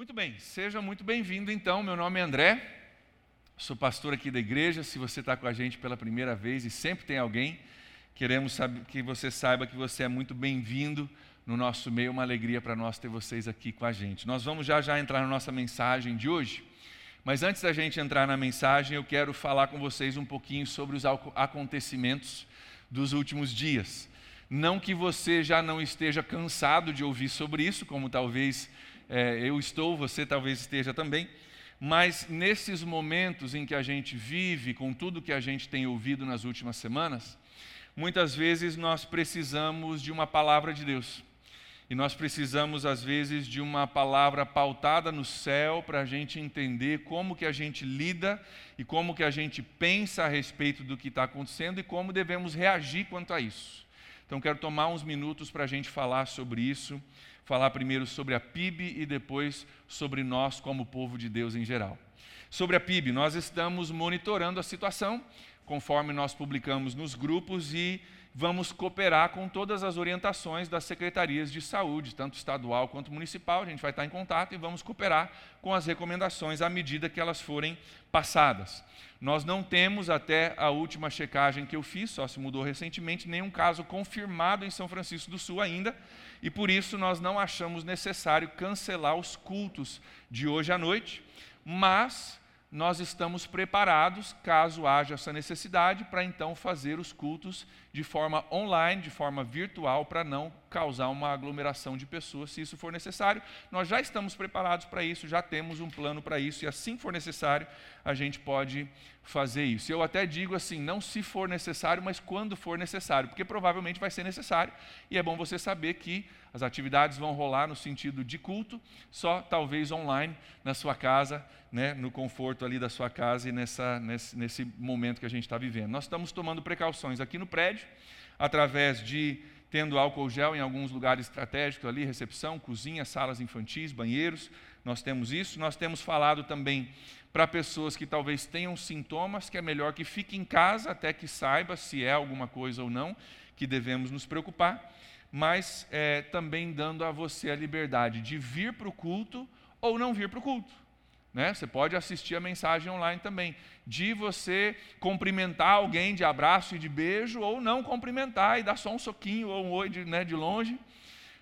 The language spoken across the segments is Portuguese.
Muito bem, seja muito bem-vindo então. Meu nome é André, sou pastor aqui da igreja. Se você está com a gente pela primeira vez e sempre tem alguém, queremos que você saiba que você é muito bem-vindo no nosso meio. Uma alegria para nós ter vocês aqui com a gente. Nós vamos já já entrar na nossa mensagem de hoje. Mas antes da gente entrar na mensagem, eu quero falar com vocês um pouquinho sobre os acontecimentos dos últimos dias. Não que você já não esteja cansado de ouvir sobre isso, como talvez é, eu estou, você talvez esteja também, mas nesses momentos em que a gente vive, com tudo que a gente tem ouvido nas últimas semanas, muitas vezes nós precisamos de uma palavra de Deus. E nós precisamos, às vezes, de uma palavra pautada no céu para a gente entender como que a gente lida e como que a gente pensa a respeito do que está acontecendo e como devemos reagir quanto a isso. Então, quero tomar uns minutos para a gente falar sobre isso, falar primeiro sobre a PIB e depois sobre nós como povo de Deus em geral. Sobre a PIB, nós estamos monitorando a situação, conforme nós publicamos nos grupos e vamos cooperar com todas as orientações das secretarias de saúde, tanto estadual quanto municipal. A gente vai estar em contato e vamos cooperar com as recomendações à medida que elas forem passadas. Nós não temos, até a última checagem que eu fiz, só se mudou recentemente, nenhum caso confirmado em São Francisco do Sul ainda, e por isso nós não achamos necessário cancelar os cultos de hoje à noite, mas nós estamos preparados, caso haja essa necessidade, para então fazer os cultos de forma online, de forma virtual, para não causar uma aglomeração de pessoas, se isso for necessário. Nós já estamos preparados para isso, já temos um plano para isso, e assim for necessário, a gente pode fazer isso. Eu até digo assim, não se for necessário, mas quando for necessário, porque provavelmente vai ser necessário, e é bom você saber que as atividades vão rolar no sentido de culto, só talvez online, na sua casa, né, no conforto ali da sua casa e nessa, nesse, nesse momento que a gente está vivendo. Nós estamos tomando precauções aqui no prédio, através de tendo álcool gel em alguns lugares estratégicos ali, recepção, cozinha, salas infantis, banheiros, nós temos isso. Nós temos falado também para pessoas que talvez tenham sintomas, que é melhor que fique em casa até que saiba se é alguma coisa ou não, que devemos nos preocupar mas é, também dando a você a liberdade de vir para o culto ou não vir para o culto. Né? Você pode assistir a mensagem online também, de você cumprimentar alguém de abraço e de beijo, ou não cumprimentar e dar só um soquinho ou um oi de, né, de longe,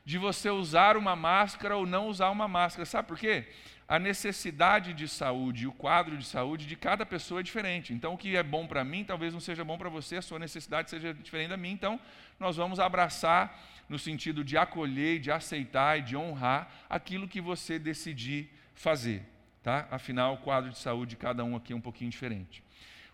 de você usar uma máscara ou não usar uma máscara. Sabe por quê? A necessidade de saúde, o quadro de saúde de cada pessoa é diferente. Então, o que é bom para mim talvez não seja bom para você, a sua necessidade seja diferente da minha. Então, nós vamos abraçar no sentido de acolher, de aceitar e de honrar aquilo que você decidir fazer. Tá? Afinal, o quadro de saúde de cada um aqui é um pouquinho diferente.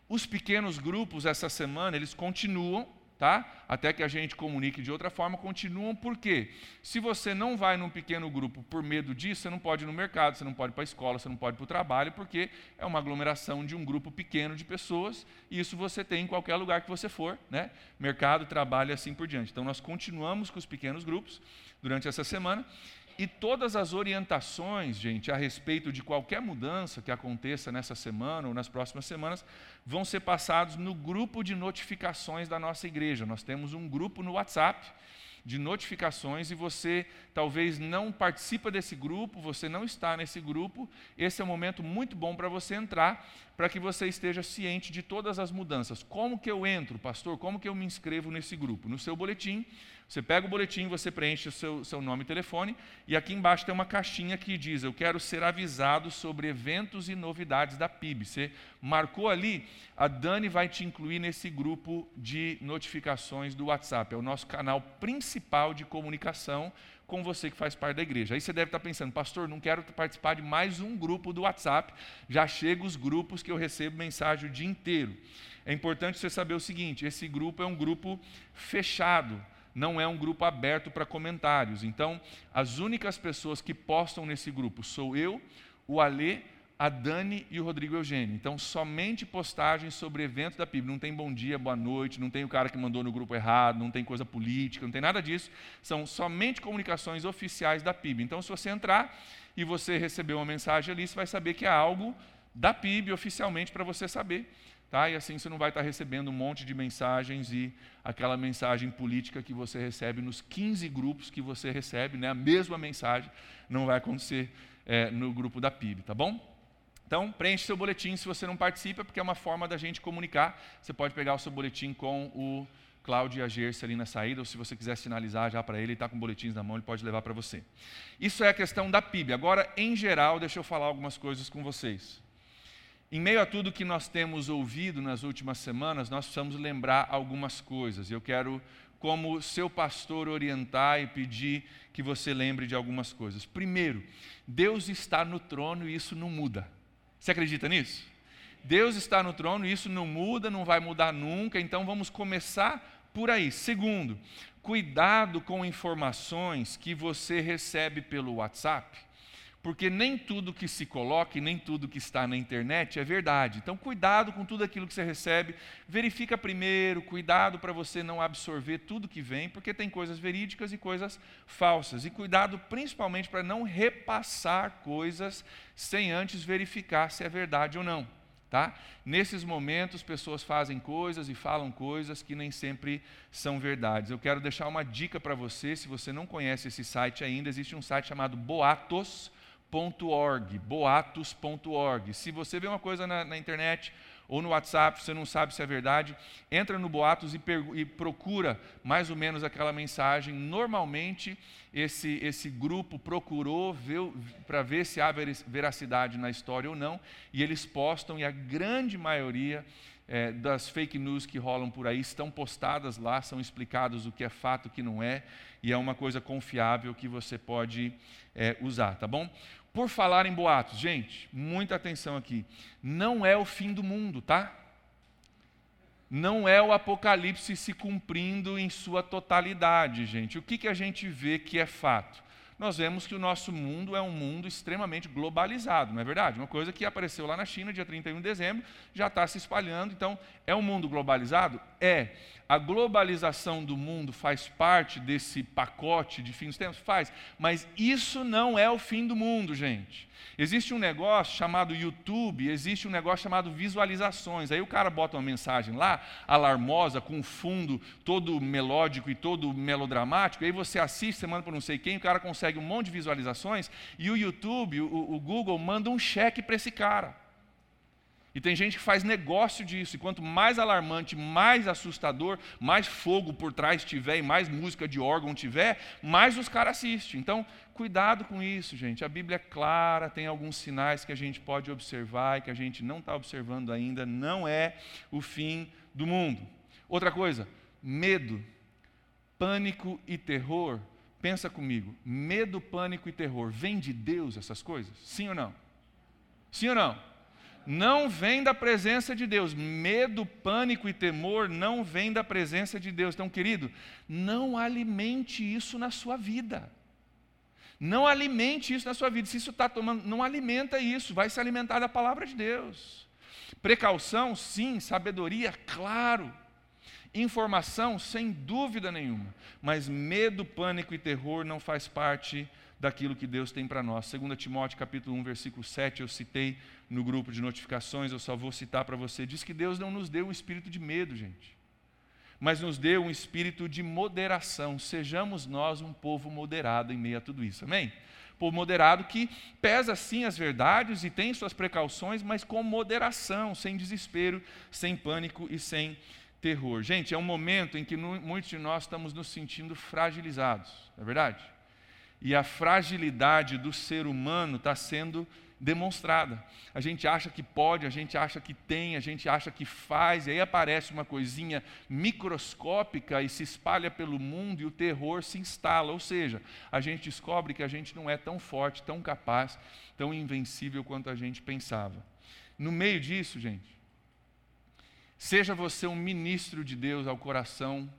Os pequenos grupos, essa semana, eles continuam tá? Até que a gente comunique de outra forma, continuam porque se você não vai num pequeno grupo por medo disso, você não pode ir no mercado, você não pode ir para a escola, você não pode ir para o trabalho, porque é uma aglomeração de um grupo pequeno de pessoas, e isso você tem em qualquer lugar que você for, né? Mercado, trabalho e assim por diante. Então nós continuamos com os pequenos grupos durante essa semana e todas as orientações, gente, a respeito de qualquer mudança que aconteça nessa semana ou nas próximas semanas, vão ser passados no grupo de notificações da nossa igreja. Nós temos um grupo no WhatsApp de notificações e você talvez não participa desse grupo, você não está nesse grupo, esse é um momento muito bom para você entrar, para que você esteja ciente de todas as mudanças. Como que eu entro, pastor? Como que eu me inscrevo nesse grupo? No seu boletim você pega o boletim, você preenche o seu, seu nome e telefone, e aqui embaixo tem uma caixinha que diz: Eu quero ser avisado sobre eventos e novidades da PIB. Você marcou ali, a Dani vai te incluir nesse grupo de notificações do WhatsApp. É o nosso canal principal de comunicação com você que faz parte da igreja. Aí você deve estar pensando, pastor, não quero participar de mais um grupo do WhatsApp, já chega os grupos que eu recebo mensagem o dia inteiro. É importante você saber o seguinte: esse grupo é um grupo fechado não é um grupo aberto para comentários. Então, as únicas pessoas que postam nesse grupo sou eu, o Alê, a Dani e o Rodrigo Eugênio. Então, somente postagens sobre eventos da PIB. Não tem bom dia, boa noite, não tem o cara que mandou no grupo errado, não tem coisa política, não tem nada disso. São somente comunicações oficiais da PIB. Então, se você entrar e você receber uma mensagem ali, você vai saber que é algo da PIB oficialmente para você saber. Tá? E assim você não vai estar recebendo um monte de mensagens e aquela mensagem política que você recebe nos 15 grupos que você recebe, né? a mesma mensagem, não vai acontecer é, no grupo da PIB, tá bom? Então, preenche seu boletim se você não participa, porque é uma forma da gente comunicar. Você pode pegar o seu boletim com o Cláudio e a ali na saída, ou se você quiser sinalizar já para ele, ele está com boletins na mão, ele pode levar para você. Isso é a questão da PIB. Agora, em geral, deixa eu falar algumas coisas com vocês. Em meio a tudo que nós temos ouvido nas últimas semanas, nós precisamos lembrar algumas coisas. Eu quero, como seu pastor, orientar e pedir que você lembre de algumas coisas. Primeiro, Deus está no trono e isso não muda. Você acredita nisso? Deus está no trono e isso não muda, não vai mudar nunca, então vamos começar por aí. Segundo, cuidado com informações que você recebe pelo WhatsApp porque nem tudo que se coloca e nem tudo que está na internet é verdade. Então, cuidado com tudo aquilo que você recebe, verifica primeiro, cuidado para você não absorver tudo que vem, porque tem coisas verídicas e coisas falsas. E cuidado principalmente para não repassar coisas sem antes verificar se é verdade ou não. Tá? Nesses momentos, pessoas fazem coisas e falam coisas que nem sempre são verdades. Eu quero deixar uma dica para você, se você não conhece esse site ainda, existe um site chamado Boatos boatos.org, boatos.org. Se você vê uma coisa na, na, internet ou no WhatsApp, você não sabe se é verdade, entra no Boatos e, e procura mais ou menos aquela mensagem. Normalmente, esse, esse grupo procurou para ver se há veracidade na história ou não, e eles postam, e a grande maioria é, das fake news que rolam por aí estão postadas lá, são explicados o que é fato, o que não é, e é uma coisa confiável que você pode é, usar, tá bom? Por falar em boatos, gente, muita atenção aqui. Não é o fim do mundo, tá? Não é o apocalipse se cumprindo em sua totalidade, gente. O que, que a gente vê que é fato? Nós vemos que o nosso mundo é um mundo extremamente globalizado, não é verdade? Uma coisa que apareceu lá na China, dia 31 de dezembro, já está se espalhando. Então, é um mundo globalizado? É. A globalização do mundo faz parte desse pacote de fim dos tempos? Faz. Mas isso não é o fim do mundo, gente. Existe um negócio chamado YouTube, existe um negócio chamado visualizações. Aí o cara bota uma mensagem lá, alarmosa, com um fundo todo melódico e todo melodramático, aí você assiste, você manda para não sei quem, o cara consegue um monte de visualizações, e o YouTube, o, o Google, manda um cheque para esse cara. E tem gente que faz negócio disso, e quanto mais alarmante, mais assustador, mais fogo por trás tiver e mais música de órgão tiver, mais os caras assistem. Então, cuidado com isso, gente. A Bíblia é clara, tem alguns sinais que a gente pode observar e que a gente não está observando ainda. Não é o fim do mundo. Outra coisa, medo, pânico e terror. Pensa comigo, medo, pânico e terror, vem de Deus essas coisas? Sim ou não? Sim ou não? Não vem da presença de Deus. Medo, pânico e temor não vem da presença de Deus. Então, querido, não alimente isso na sua vida. Não alimente isso na sua vida. Se isso está tomando, não alimenta isso. Vai se alimentar da palavra de Deus. Precaução, sim. Sabedoria, claro. Informação, sem dúvida nenhuma. Mas medo, pânico e terror não faz parte daquilo que Deus tem para nós. 2 Timóteo capítulo 1, versículo 7, eu citei no grupo de notificações, eu só vou citar para você. Diz que Deus não nos deu um espírito de medo, gente, mas nos deu um espírito de moderação. Sejamos nós um povo moderado em meio a tudo isso. Amém? Povo moderado que pesa sim as verdades e tem suas precauções, mas com moderação, sem desespero, sem pânico e sem terror. Gente, é um momento em que muitos de nós estamos nos sentindo fragilizados, não é verdade? e a fragilidade do ser humano está sendo demonstrada. A gente acha que pode, a gente acha que tem, a gente acha que faz, e aí aparece uma coisinha microscópica e se espalha pelo mundo e o terror se instala. Ou seja, a gente descobre que a gente não é tão forte, tão capaz, tão invencível quanto a gente pensava. No meio disso, gente, seja você um ministro de Deus ao coração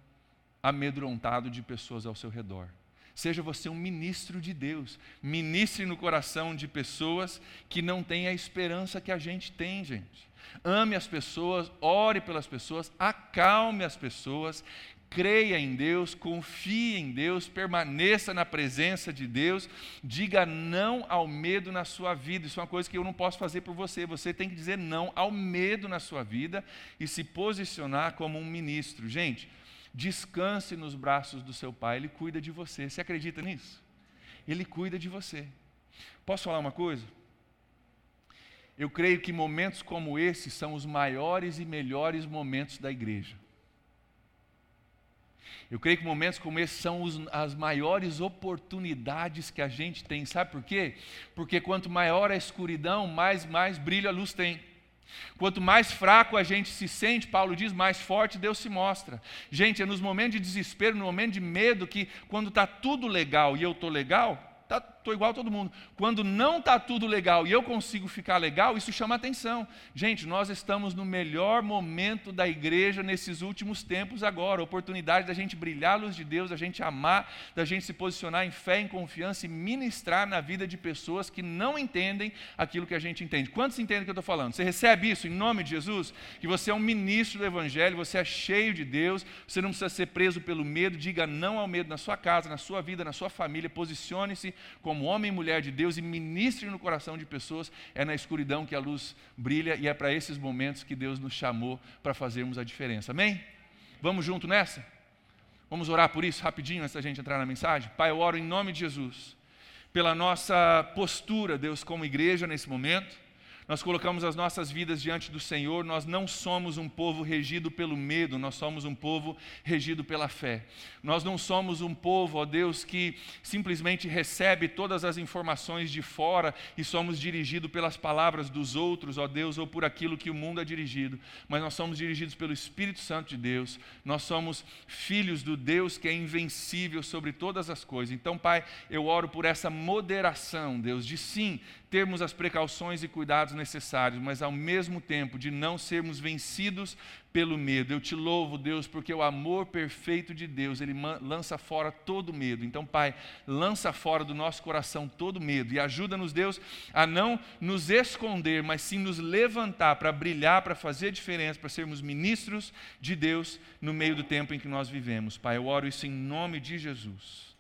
amedrontado de pessoas ao seu redor. Seja você um ministro de Deus. Ministre no coração de pessoas que não têm a esperança que a gente tem, gente. Ame as pessoas, ore pelas pessoas, acalme as pessoas, creia em Deus, confie em Deus, permaneça na presença de Deus, diga não ao medo na sua vida. Isso é uma coisa que eu não posso fazer por você. Você tem que dizer não ao medo na sua vida e se posicionar como um ministro. Gente, Descanse nos braços do seu pai, ele cuida de você. Você acredita nisso? Ele cuida de você. Posso falar uma coisa? Eu creio que momentos como esse são os maiores e melhores momentos da igreja. Eu creio que momentos como esse são os, as maiores oportunidades que a gente tem. Sabe por quê? Porque quanto maior a escuridão, mais, mais brilho a luz tem. Quanto mais fraco a gente se sente, Paulo diz, mais forte Deus se mostra. Gente, é nos momentos de desespero, no momento de medo, que quando está tudo legal e eu estou legal, estou igual a todo mundo. Quando não está tudo legal e eu consigo ficar legal, isso chama atenção. Gente, nós estamos no melhor momento da igreja nesses últimos tempos agora. Oportunidade da gente brilhar a luz de Deus, da gente amar, da gente se posicionar em fé, em confiança e ministrar na vida de pessoas que não entendem aquilo que a gente entende. Quantos entendem o que eu estou falando? Você recebe isso em nome de Jesus? Que você é um ministro do Evangelho, você é cheio de Deus, você não precisa ser preso pelo medo, diga não ao medo na sua casa, na sua vida, na sua família, posicione-se como homem e mulher de Deus e ministre no coração de pessoas. É na escuridão que a luz brilha e é para esses momentos que Deus nos chamou para fazermos a diferença. Amém? Vamos junto nessa? Vamos orar por isso rapidinho antes da gente entrar na mensagem? Pai, eu oro em nome de Jesus, pela nossa postura, Deus, como igreja nesse momento nós colocamos as nossas vidas diante do Senhor, nós não somos um povo regido pelo medo, nós somos um povo regido pela fé. Nós não somos um povo, ó Deus, que simplesmente recebe todas as informações de fora e somos dirigidos pelas palavras dos outros, ó Deus, ou por aquilo que o mundo é dirigido, mas nós somos dirigidos pelo Espírito Santo de Deus, nós somos filhos do Deus que é invencível sobre todas as coisas. Então, Pai, eu oro por essa moderação, Deus, de sim termos as precauções e cuidados necessários, mas ao mesmo tempo de não sermos vencidos pelo medo. Eu te louvo, Deus, porque o amor perfeito de Deus, ele lança fora todo medo. Então, Pai, lança fora do nosso coração todo medo e ajuda-nos, Deus, a não nos esconder, mas sim nos levantar para brilhar, para fazer diferença, para sermos ministros de Deus no meio do tempo em que nós vivemos. Pai, eu oro isso em nome de Jesus.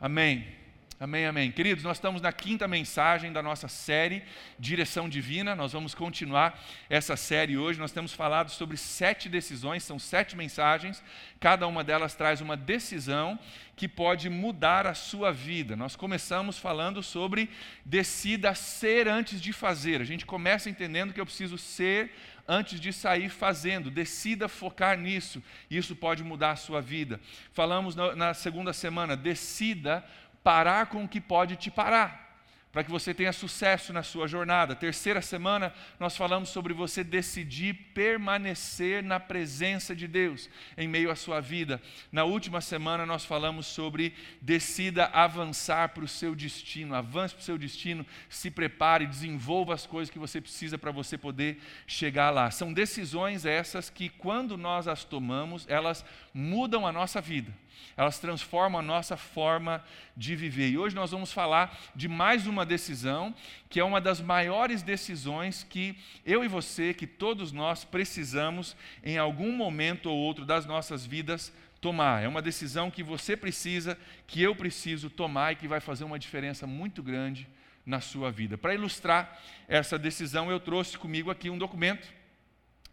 Amém. Amém, amém. Queridos, nós estamos na quinta mensagem da nossa série Direção Divina. Nós vamos continuar essa série hoje. Nós temos falado sobre sete decisões, são sete mensagens. Cada uma delas traz uma decisão que pode mudar a sua vida. Nós começamos falando sobre decida ser antes de fazer. A gente começa entendendo que eu preciso ser antes de sair fazendo. Decida focar nisso. Isso pode mudar a sua vida. Falamos na segunda semana, decida parar com o que pode te parar, para que você tenha sucesso na sua jornada. Terceira semana, nós falamos sobre você decidir permanecer na presença de Deus em meio à sua vida. Na última semana, nós falamos sobre decida avançar para o seu destino. Avance para o seu destino, se prepare, desenvolva as coisas que você precisa para você poder chegar lá. São decisões essas que, quando nós as tomamos, elas mudam a nossa vida elas transformam a nossa forma de viver. E hoje nós vamos falar de mais uma decisão, que é uma das maiores decisões que eu e você, que todos nós precisamos em algum momento ou outro das nossas vidas tomar. É uma decisão que você precisa, que eu preciso tomar e que vai fazer uma diferença muito grande na sua vida. Para ilustrar essa decisão, eu trouxe comigo aqui um documento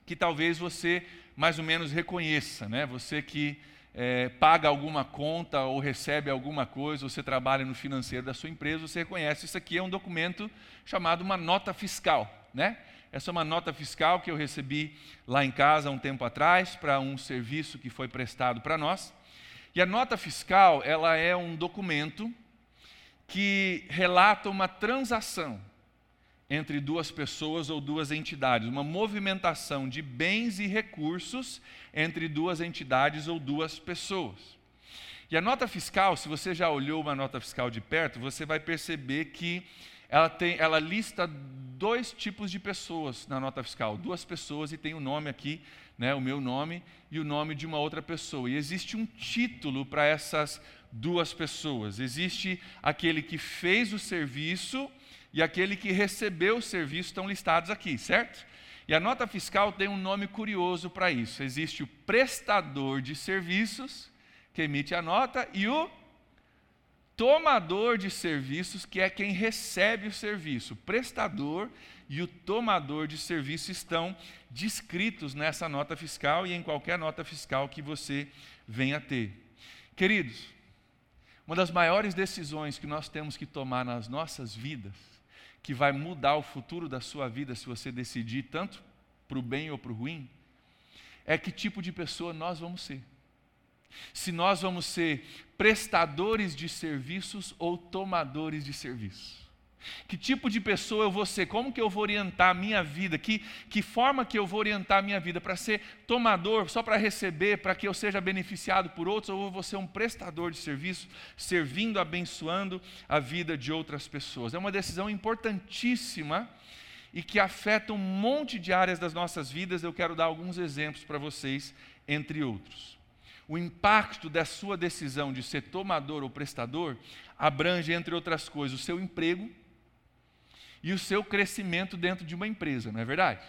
que talvez você mais ou menos reconheça, né? Você que é, paga alguma conta ou recebe alguma coisa, você trabalha no financeiro da sua empresa, você reconhece isso aqui é um documento chamado uma nota fiscal, né? Essa é uma nota fiscal que eu recebi lá em casa um tempo atrás para um serviço que foi prestado para nós. E a nota fiscal, ela é um documento que relata uma transação entre duas pessoas ou duas entidades, uma movimentação de bens e recursos entre duas entidades ou duas pessoas. E a nota fiscal, se você já olhou uma nota fiscal de perto, você vai perceber que ela, tem, ela lista dois tipos de pessoas na nota fiscal. Duas pessoas e tem o um nome aqui, né, o meu nome e o nome de uma outra pessoa. E existe um título para essas duas pessoas. Existe aquele que fez o serviço e aquele que recebeu o serviço estão listados aqui, certo? E a nota fiscal tem um nome curioso para isso. Existe o prestador de serviços, que emite a nota, e o tomador de serviços, que é quem recebe o serviço. O prestador e o tomador de serviço estão descritos nessa nota fiscal e em qualquer nota fiscal que você venha ter. Queridos, Uma das maiores decisões que nós temos que tomar nas nossas vidas, que vai mudar o futuro da sua vida se você decidir tanto para o bem ou para o ruim, é que tipo de pessoa nós vamos ser. Se nós vamos ser prestadores de serviços ou tomadores de serviços. Que tipo de pessoa eu vou ser? Como que eu vou orientar a minha vida? Que, que forma que eu vou orientar a minha vida? Para ser tomador, só para receber, para que eu seja beneficiado por outros? Ou eu vou ser um prestador de serviço, servindo, abençoando a vida de outras pessoas? É uma decisão importantíssima e que afeta um monte de áreas das nossas vidas. Eu quero dar alguns exemplos para vocês, entre outros. O impacto da sua decisão de ser tomador ou prestador abrange, entre outras coisas, o seu emprego e o seu crescimento dentro de uma empresa, não é verdade?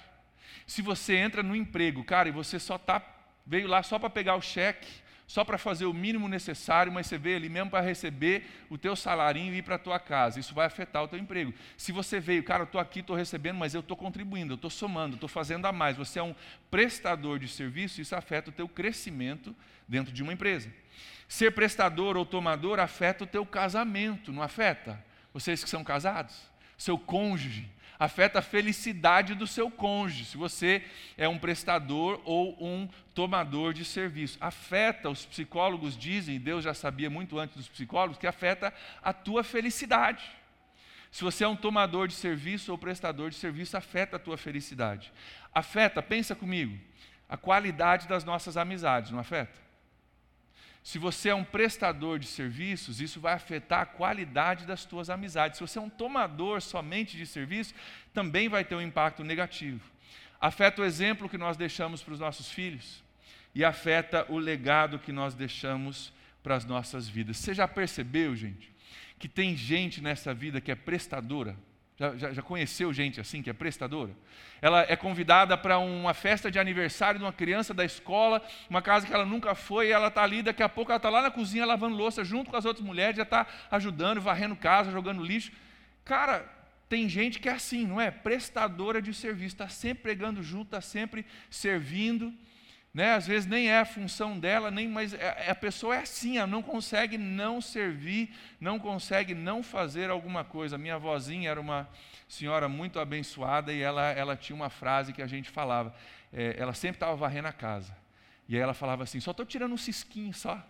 Se você entra no emprego, cara, e você só tá, veio lá só para pegar o cheque, só para fazer o mínimo necessário, mas você veio ali mesmo para receber o teu salarinho e ir para a tua casa. Isso vai afetar o teu emprego. Se você veio, cara, eu estou aqui, estou recebendo, mas eu estou contribuindo, eu estou somando, estou fazendo a mais. Você é um prestador de serviço, isso afeta o teu crescimento dentro de uma empresa. Ser prestador ou tomador afeta o teu casamento, não afeta? Vocês que são casados? Seu cônjuge, afeta a felicidade do seu cônjuge, se você é um prestador ou um tomador de serviço. Afeta, os psicólogos dizem, Deus já sabia muito antes dos psicólogos, que afeta a tua felicidade. Se você é um tomador de serviço ou prestador de serviço, afeta a tua felicidade. Afeta, pensa comigo, a qualidade das nossas amizades, não afeta? Se você é um prestador de serviços, isso vai afetar a qualidade das tuas amizades. Se você é um tomador somente de serviço, também vai ter um impacto negativo. Afeta o exemplo que nós deixamos para os nossos filhos e afeta o legado que nós deixamos para as nossas vidas. Você já percebeu, gente, que tem gente nessa vida que é prestadora? Já, já, já, conheceu gente assim, que é prestadora? Ela é convidada para uma festa de aniversário de uma criança da escola, uma casa que ela nunca foi, e ela está ali, daqui a pouco ela está lá na cozinha lavando louça junto com as outras mulheres, já está ajudando, varrendo casa, jogando lixo. Cara, tem gente que é assim, não é? Prestadora de serviço, está sempre pregando junto, está sempre servindo né? Às vezes nem é a função dela, nem, mas é, é, a pessoa é assim, ela não consegue não servir, não consegue não fazer alguma coisa. Minha avózinha era uma senhora muito abençoada e ela, ela tinha uma frase que a gente falava. É, ela sempre estava varrendo a casa. E aí ela falava assim: só estou tirando um cisquinho só.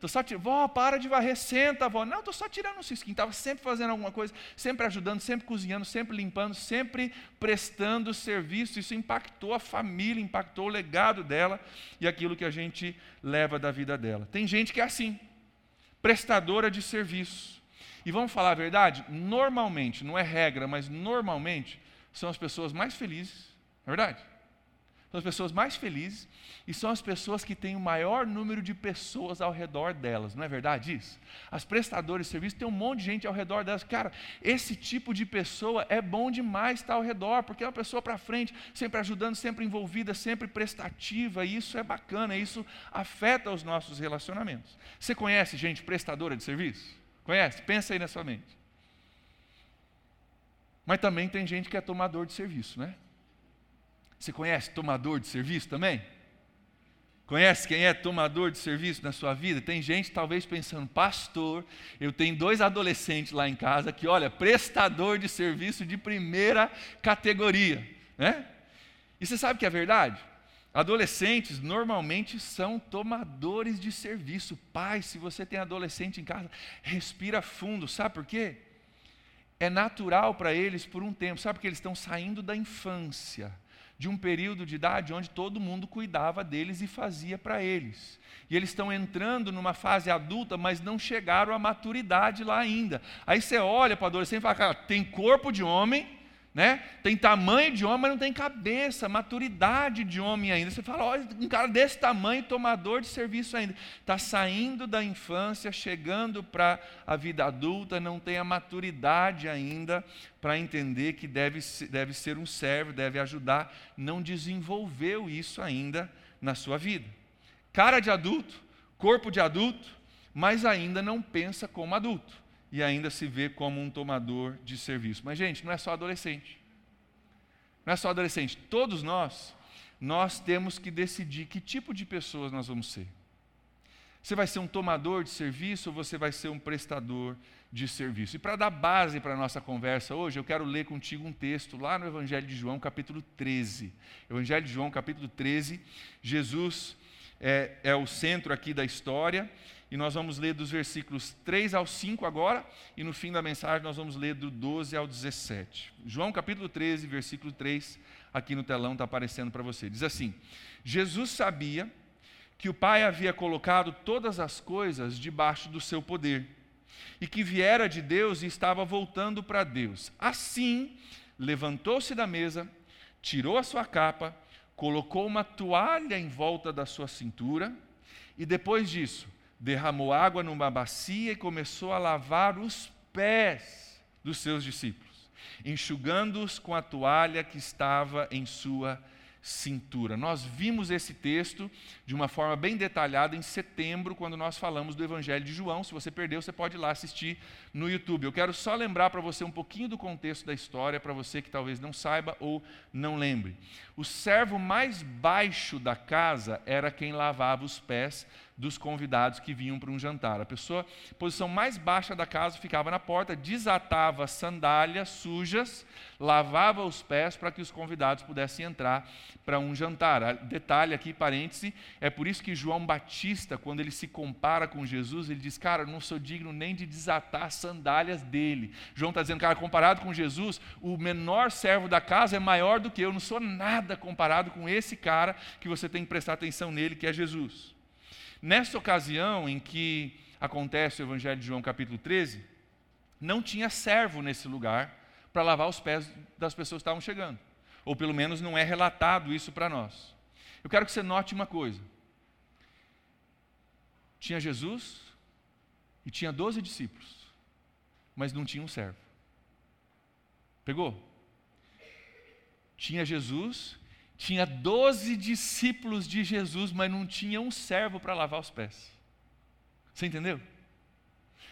Estou só tirando, vó, para de varrer, senta, vó. Não, estou só tirando um cisquinho. Estava sempre fazendo alguma coisa, sempre ajudando, sempre cozinhando, sempre limpando, sempre prestando serviço. Isso impactou a família, impactou o legado dela e aquilo que a gente leva da vida dela. Tem gente que é assim, prestadora de serviço. E vamos falar a verdade? Normalmente, não é regra, mas normalmente, são as pessoas mais felizes, não é verdade? São as pessoas mais felizes e são as pessoas que têm o maior número de pessoas ao redor delas, não é verdade isso? As prestadoras de serviço têm um monte de gente ao redor delas. Cara, esse tipo de pessoa é bom demais estar ao redor, porque é uma pessoa para frente, sempre ajudando, sempre envolvida, sempre prestativa, e isso é bacana, isso afeta os nossos relacionamentos. Você conhece gente prestadora de serviço? Conhece? Pensa aí na sua mente. Mas também tem gente que é tomador de serviço, né? Você conhece tomador de serviço também? Conhece quem é tomador de serviço na sua vida? Tem gente talvez pensando, pastor, eu tenho dois adolescentes lá em casa que, olha, prestador de serviço de primeira categoria, né? E você sabe que é verdade? Adolescentes normalmente são tomadores de serviço. Pai, se você tem adolescente em casa, respira fundo, sabe por quê? É natural para eles por um tempo, sabe porque eles estão saindo da infância de um período de idade onde todo mundo cuidava deles e fazia para eles. E eles estão entrando numa fase adulta, mas não chegaram à maturidade lá ainda. Aí você olha para o adolescente e fala, cara, tem corpo de homem, né? Tem tamanho de homem, mas não tem cabeça, maturidade de homem ainda. Você fala, olha, um cara desse tamanho, tomador de serviço ainda. Está saindo da infância, chegando para a vida adulta, não tem a maturidade ainda para entender que deve, deve ser um servo, deve ajudar. Não desenvolveu isso ainda na sua vida. Cara de adulto, corpo de adulto, mas ainda não pensa como adulto e ainda se vê como um tomador de serviço. Mas, gente, não é só adolescente. Não é só adolescente. Todos nós, nós temos que decidir que tipo de pessoas nós vamos ser. Você vai ser um tomador de serviço ou você vai ser um prestador de serviço? E para dar base para a nossa conversa hoje, eu quero ler contigo um texto lá no Evangelho de João, capítulo 13. Evangelho de João, capítulo 13. Jesus é, é o centro aqui da história. E nós vamos ler dos versículos 3 ao 5 agora, e no fim da mensagem nós vamos ler do 12 ao 17. João capítulo 13, versículo 3, aqui no telão está aparecendo para você. Diz assim: Jesus sabia que o Pai havia colocado todas as coisas debaixo do seu poder, e que viera de Deus e estava voltando para Deus. Assim, levantou-se da mesa, tirou a sua capa, colocou uma toalha em volta da sua cintura, e depois disso, derramou água numa bacia e começou a lavar os pés dos seus discípulos, enxugando-os com a toalha que estava em sua cintura. Nós vimos esse texto de uma forma bem detalhada em setembro, quando nós falamos do Evangelho de João. Se você perdeu, você pode ir lá assistir no YouTube. Eu quero só lembrar para você um pouquinho do contexto da história, para você que talvez não saiba ou não lembre. O servo mais baixo da casa era quem lavava os pés dos convidados que vinham para um jantar. A pessoa, posição mais baixa da casa, ficava na porta, desatava sandálias sujas, lavava os pés para que os convidados pudessem entrar para um jantar. Detalhe aqui, parêntese, é por isso que João Batista, quando ele se compara com Jesus, ele diz: Cara, não sou digno nem de desatar as sandálias dele. João está dizendo, cara, comparado com Jesus, o menor servo da casa é maior do que eu, não sou nada comparado com esse cara que você tem que prestar atenção nele, que é Jesus. Nessa ocasião em que acontece o Evangelho de João, capítulo 13, não tinha servo nesse lugar para lavar os pés das pessoas que estavam chegando. Ou pelo menos não é relatado isso para nós. Eu quero que você note uma coisa. Tinha Jesus e tinha doze discípulos, mas não tinha um servo. Pegou? Tinha Jesus tinha doze discípulos de Jesus, mas não tinha um servo para lavar os pés. Você entendeu?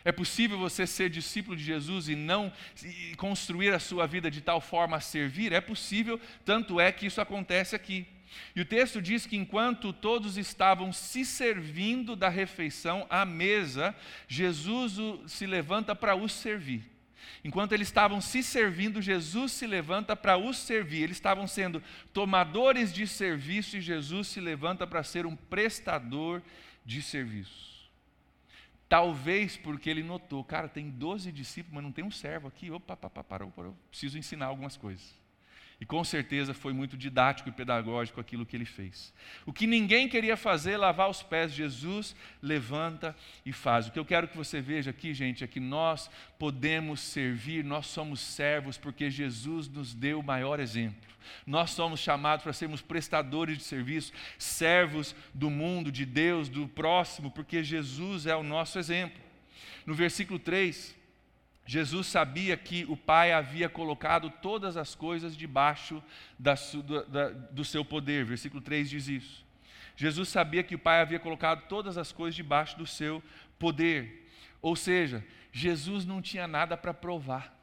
É possível você ser discípulo de Jesus e não e construir a sua vida de tal forma a servir? É possível, tanto é que isso acontece aqui. E o texto diz que enquanto todos estavam se servindo da refeição à mesa, Jesus se levanta para os servir. Enquanto eles estavam se servindo, Jesus se levanta para os servir. Eles estavam sendo tomadores de serviço e Jesus se levanta para ser um prestador de serviço. Talvez porque ele notou, cara, tem 12 discípulos, mas não tem um servo aqui. Opa, parou, parou. Preciso ensinar algumas coisas. E com certeza foi muito didático e pedagógico aquilo que ele fez. O que ninguém queria fazer, lavar os pés, Jesus levanta e faz. O que eu quero que você veja aqui, gente, é que nós podemos servir, nós somos servos porque Jesus nos deu o maior exemplo. Nós somos chamados para sermos prestadores de serviço, servos do mundo, de Deus, do próximo, porque Jesus é o nosso exemplo. No versículo 3, Jesus sabia que o Pai havia colocado todas as coisas debaixo da, da, do seu poder. Versículo 3 diz isso. Jesus sabia que o Pai havia colocado todas as coisas debaixo do seu poder. Ou seja, Jesus não tinha nada para provar.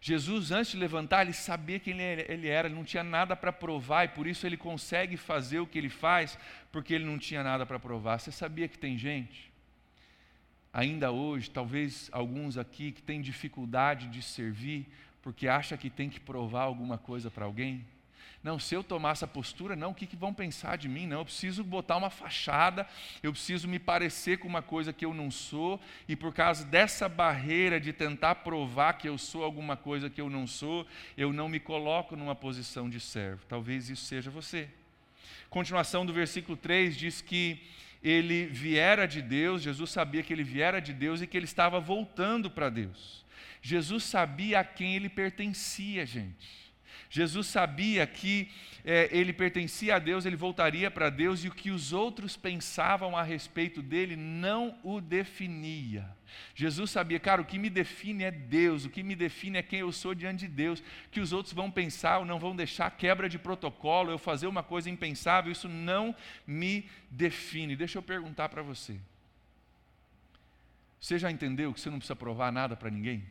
Jesus, antes de levantar, ele sabia quem ele era, ele não tinha nada para provar e por isso ele consegue fazer o que ele faz, porque ele não tinha nada para provar. Você sabia que tem gente ainda hoje, talvez alguns aqui que têm dificuldade de servir porque acha que tem que provar alguma coisa para alguém. Não, se eu tomar essa postura, não, o que, que vão pensar de mim? Não, eu preciso botar uma fachada, eu preciso me parecer com uma coisa que eu não sou, e por causa dessa barreira de tentar provar que eu sou alguma coisa que eu não sou, eu não me coloco numa posição de servo. Talvez isso seja você. Continuação do versículo 3 diz que ele viera de Deus, Jesus sabia que ele viera de Deus e que ele estava voltando para Deus. Jesus sabia a quem ele pertencia, gente. Jesus sabia que é, ele pertencia a Deus, ele voltaria para Deus e o que os outros pensavam a respeito dele não o definia. Jesus sabia, cara, o que me define é Deus, o que me define é quem eu sou diante de Deus. Que os outros vão pensar ou não vão deixar quebra de protocolo, eu fazer uma coisa impensável, isso não me define. Deixa eu perguntar para você. Você já entendeu que você não precisa provar nada para ninguém?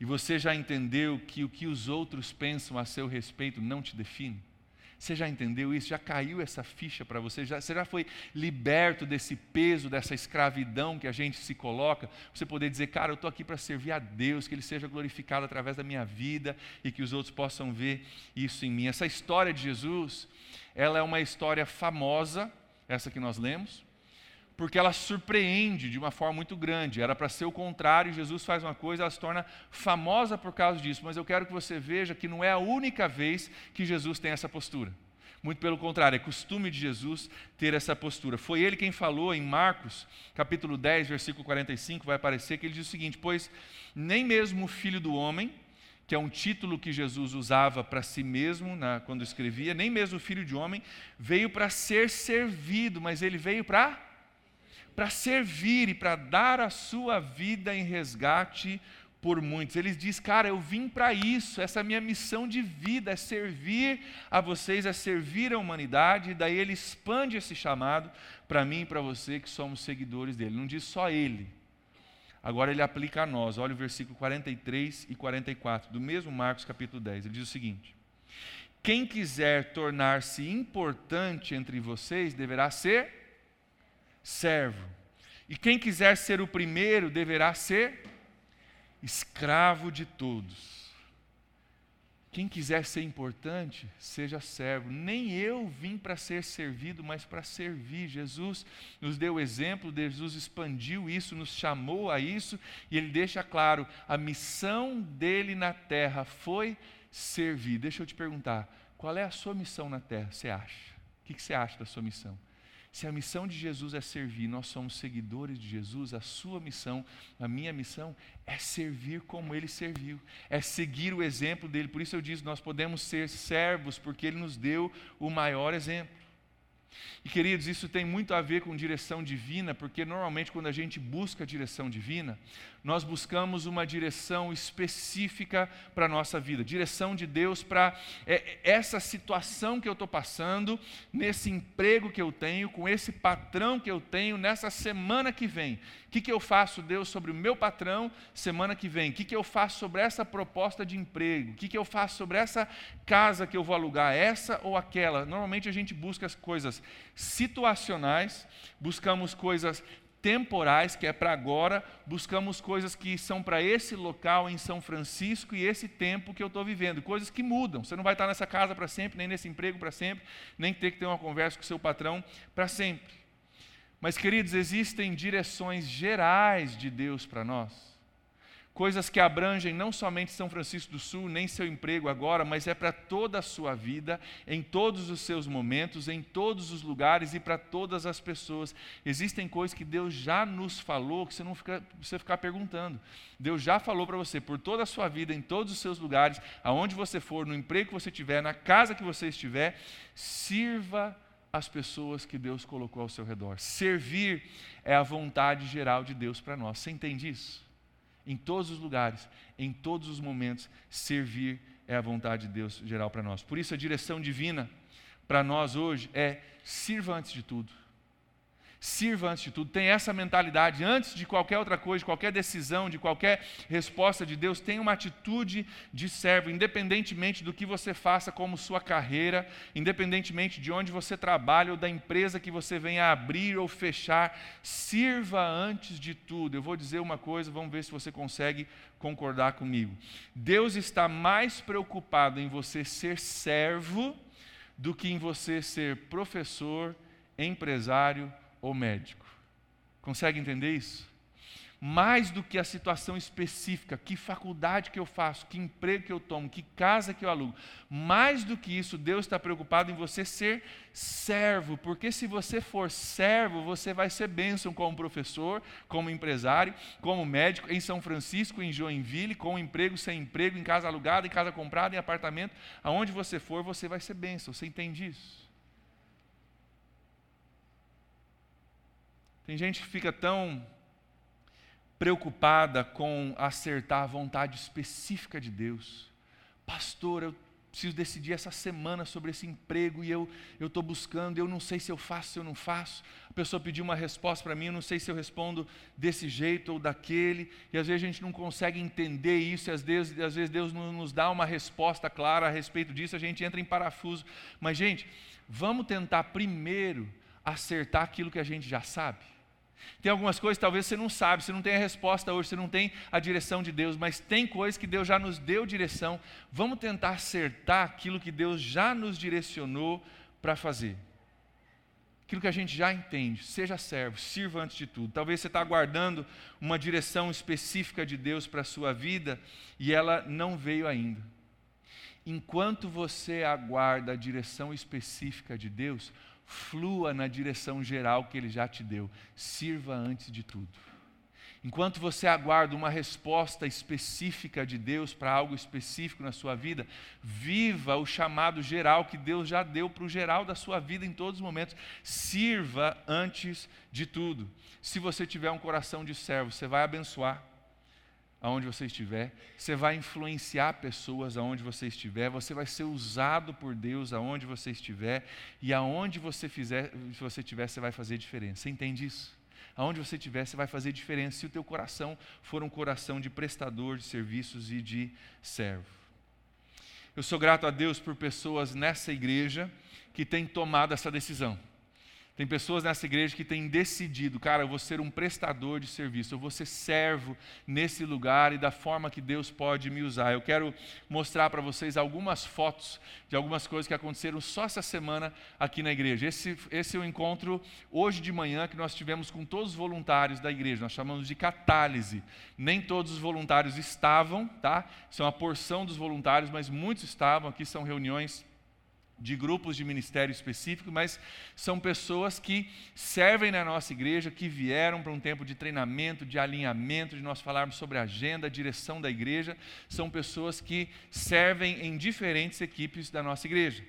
E você já entendeu que o que os outros pensam a seu respeito não te define? Você já entendeu isso? Já caiu essa ficha para você? Já, você já foi liberto desse peso, dessa escravidão que a gente se coloca? Você poder dizer, cara, eu estou aqui para servir a Deus, que Ele seja glorificado através da minha vida e que os outros possam ver isso em mim. Essa história de Jesus, ela é uma história famosa, essa que nós lemos, porque ela surpreende de uma forma muito grande. Era para ser o contrário, Jesus faz uma coisa, ela se torna famosa por causa disso. Mas eu quero que você veja que não é a única vez que Jesus tem essa postura. Muito pelo contrário, é costume de Jesus ter essa postura. Foi ele quem falou em Marcos, capítulo 10, versículo 45, vai aparecer que ele diz o seguinte: Pois nem mesmo o filho do homem, que é um título que Jesus usava para si mesmo na, quando escrevia, nem mesmo o filho de homem veio para ser servido, mas ele veio para para servir e para dar a sua vida em resgate por muitos. Ele diz, cara, eu vim para isso, essa é a minha missão de vida, é servir a vocês, é servir a humanidade, e daí ele expande esse chamado para mim e para você que somos seguidores dele. Não diz só ele. Agora ele aplica a nós. Olha o versículo 43 e 44 do mesmo Marcos capítulo 10. Ele diz o seguinte: Quem quiser tornar-se importante entre vocês deverá ser servo. E quem quiser ser o primeiro deverá ser escravo de todos. Quem quiser ser importante, seja servo. Nem eu vim para ser servido, mas para servir. Jesus nos deu exemplo, Jesus expandiu isso, nos chamou a isso, e ele deixa claro: a missão dele na terra foi servir. Deixa eu te perguntar: qual é a sua missão na terra? Você acha? O que você acha da sua missão? Se a missão de Jesus é servir, nós somos seguidores de Jesus, a sua missão, a minha missão é servir como ele serviu, é seguir o exemplo dele. Por isso eu disse, nós podemos ser servos, porque ele nos deu o maior exemplo. E queridos, isso tem muito a ver com direção divina, porque normalmente quando a gente busca direção divina, nós buscamos uma direção específica para a nossa vida, direção de Deus para é, essa situação que eu estou passando, nesse emprego que eu tenho, com esse patrão que eu tenho nessa semana que vem. O que, que eu faço, Deus, sobre o meu patrão semana que vem? O que, que eu faço sobre essa proposta de emprego? O que, que eu faço sobre essa casa que eu vou alugar, essa ou aquela? Normalmente a gente busca as coisas situacionais, buscamos coisas temporais, que é para agora, buscamos coisas que são para esse local em São Francisco e esse tempo que eu estou vivendo, coisas que mudam. Você não vai estar nessa casa para sempre, nem nesse emprego para sempre, nem ter que ter uma conversa com o seu patrão para sempre. Mas, queridos, existem direções gerais de Deus para nós coisas que abrangem não somente São Francisco do Sul, nem seu emprego agora, mas é para toda a sua vida, em todos os seus momentos, em todos os lugares e para todas as pessoas. Existem coisas que Deus já nos falou que você não fica, precisa ficar perguntando. Deus já falou para você por toda a sua vida, em todos os seus lugares, aonde você for, no emprego que você tiver, na casa que você estiver, sirva as pessoas que Deus colocou ao seu redor. Servir é a vontade geral de Deus para nós. Você entende isso? Em todos os lugares, em todos os momentos, servir é a vontade de Deus geral para nós. Por isso, a direção divina para nós hoje é sirva antes de tudo. Sirva antes de tudo, tenha essa mentalidade, antes de qualquer outra coisa, de qualquer decisão, de qualquer resposta de Deus, tenha uma atitude de servo, independentemente do que você faça como sua carreira, independentemente de onde você trabalha ou da empresa que você venha abrir ou fechar, sirva antes de tudo. Eu vou dizer uma coisa, vamos ver se você consegue concordar comigo. Deus está mais preocupado em você ser servo do que em você ser professor, empresário, ou médico. Consegue entender isso? Mais do que a situação específica, que faculdade que eu faço, que emprego que eu tomo, que casa que eu alugo, mais do que isso, Deus está preocupado em você ser servo, porque se você for servo, você vai ser bênção como professor, como empresário, como médico, em São Francisco, em Joinville, com emprego, sem emprego, em casa alugada, em casa comprada, em apartamento, aonde você for, você vai ser bênção. Você entende isso? Tem gente que fica tão preocupada com acertar a vontade específica de Deus. Pastor, eu preciso decidir essa semana sobre esse emprego e eu estou buscando, eu não sei se eu faço, se eu não faço. A pessoa pediu uma resposta para mim, eu não sei se eu respondo desse jeito ou daquele. E às vezes a gente não consegue entender isso, e às vezes, às vezes Deus não nos dá uma resposta clara a respeito disso, a gente entra em parafuso. Mas, gente, vamos tentar primeiro acertar aquilo que a gente já sabe. Tem algumas coisas talvez você não sabe, você não tem a resposta hoje, você não tem a direção de Deus, mas tem coisas que Deus já nos deu direção. Vamos tentar acertar aquilo que Deus já nos direcionou para fazer. Aquilo que a gente já entende, seja servo, sirva antes de tudo. Talvez você está aguardando uma direção específica de Deus para a sua vida e ela não veio ainda. Enquanto você aguarda a direção específica de Deus, flua na direção geral que Ele já te deu. Sirva antes de tudo. Enquanto você aguarda uma resposta específica de Deus para algo específico na sua vida, viva o chamado geral que Deus já deu para o geral da sua vida em todos os momentos. Sirva antes de tudo. Se você tiver um coração de servo, você vai abençoar aonde você estiver, você vai influenciar pessoas aonde você estiver, você vai ser usado por Deus aonde você estiver, e aonde você fizer, se você estiver, você vai fazer diferença. Você entende isso? Aonde você estiver, você vai fazer diferença se o teu coração for um coração de prestador de serviços e de servo. Eu sou grato a Deus por pessoas nessa igreja que têm tomado essa decisão. Tem pessoas nessa igreja que têm decidido, cara, eu vou ser um prestador de serviço, eu vou ser servo nesse lugar e da forma que Deus pode me usar. Eu quero mostrar para vocês algumas fotos de algumas coisas que aconteceram só essa semana aqui na igreja. Esse, esse é o encontro hoje de manhã que nós tivemos com todos os voluntários da igreja. Nós chamamos de catálise. Nem todos os voluntários estavam, tá? Isso é uma porção dos voluntários, mas muitos estavam. Aqui são reuniões de grupos de ministério específico, mas são pessoas que servem na nossa igreja, que vieram para um tempo de treinamento, de alinhamento, de nós falarmos sobre a agenda, a direção da igreja. São pessoas que servem em diferentes equipes da nossa igreja.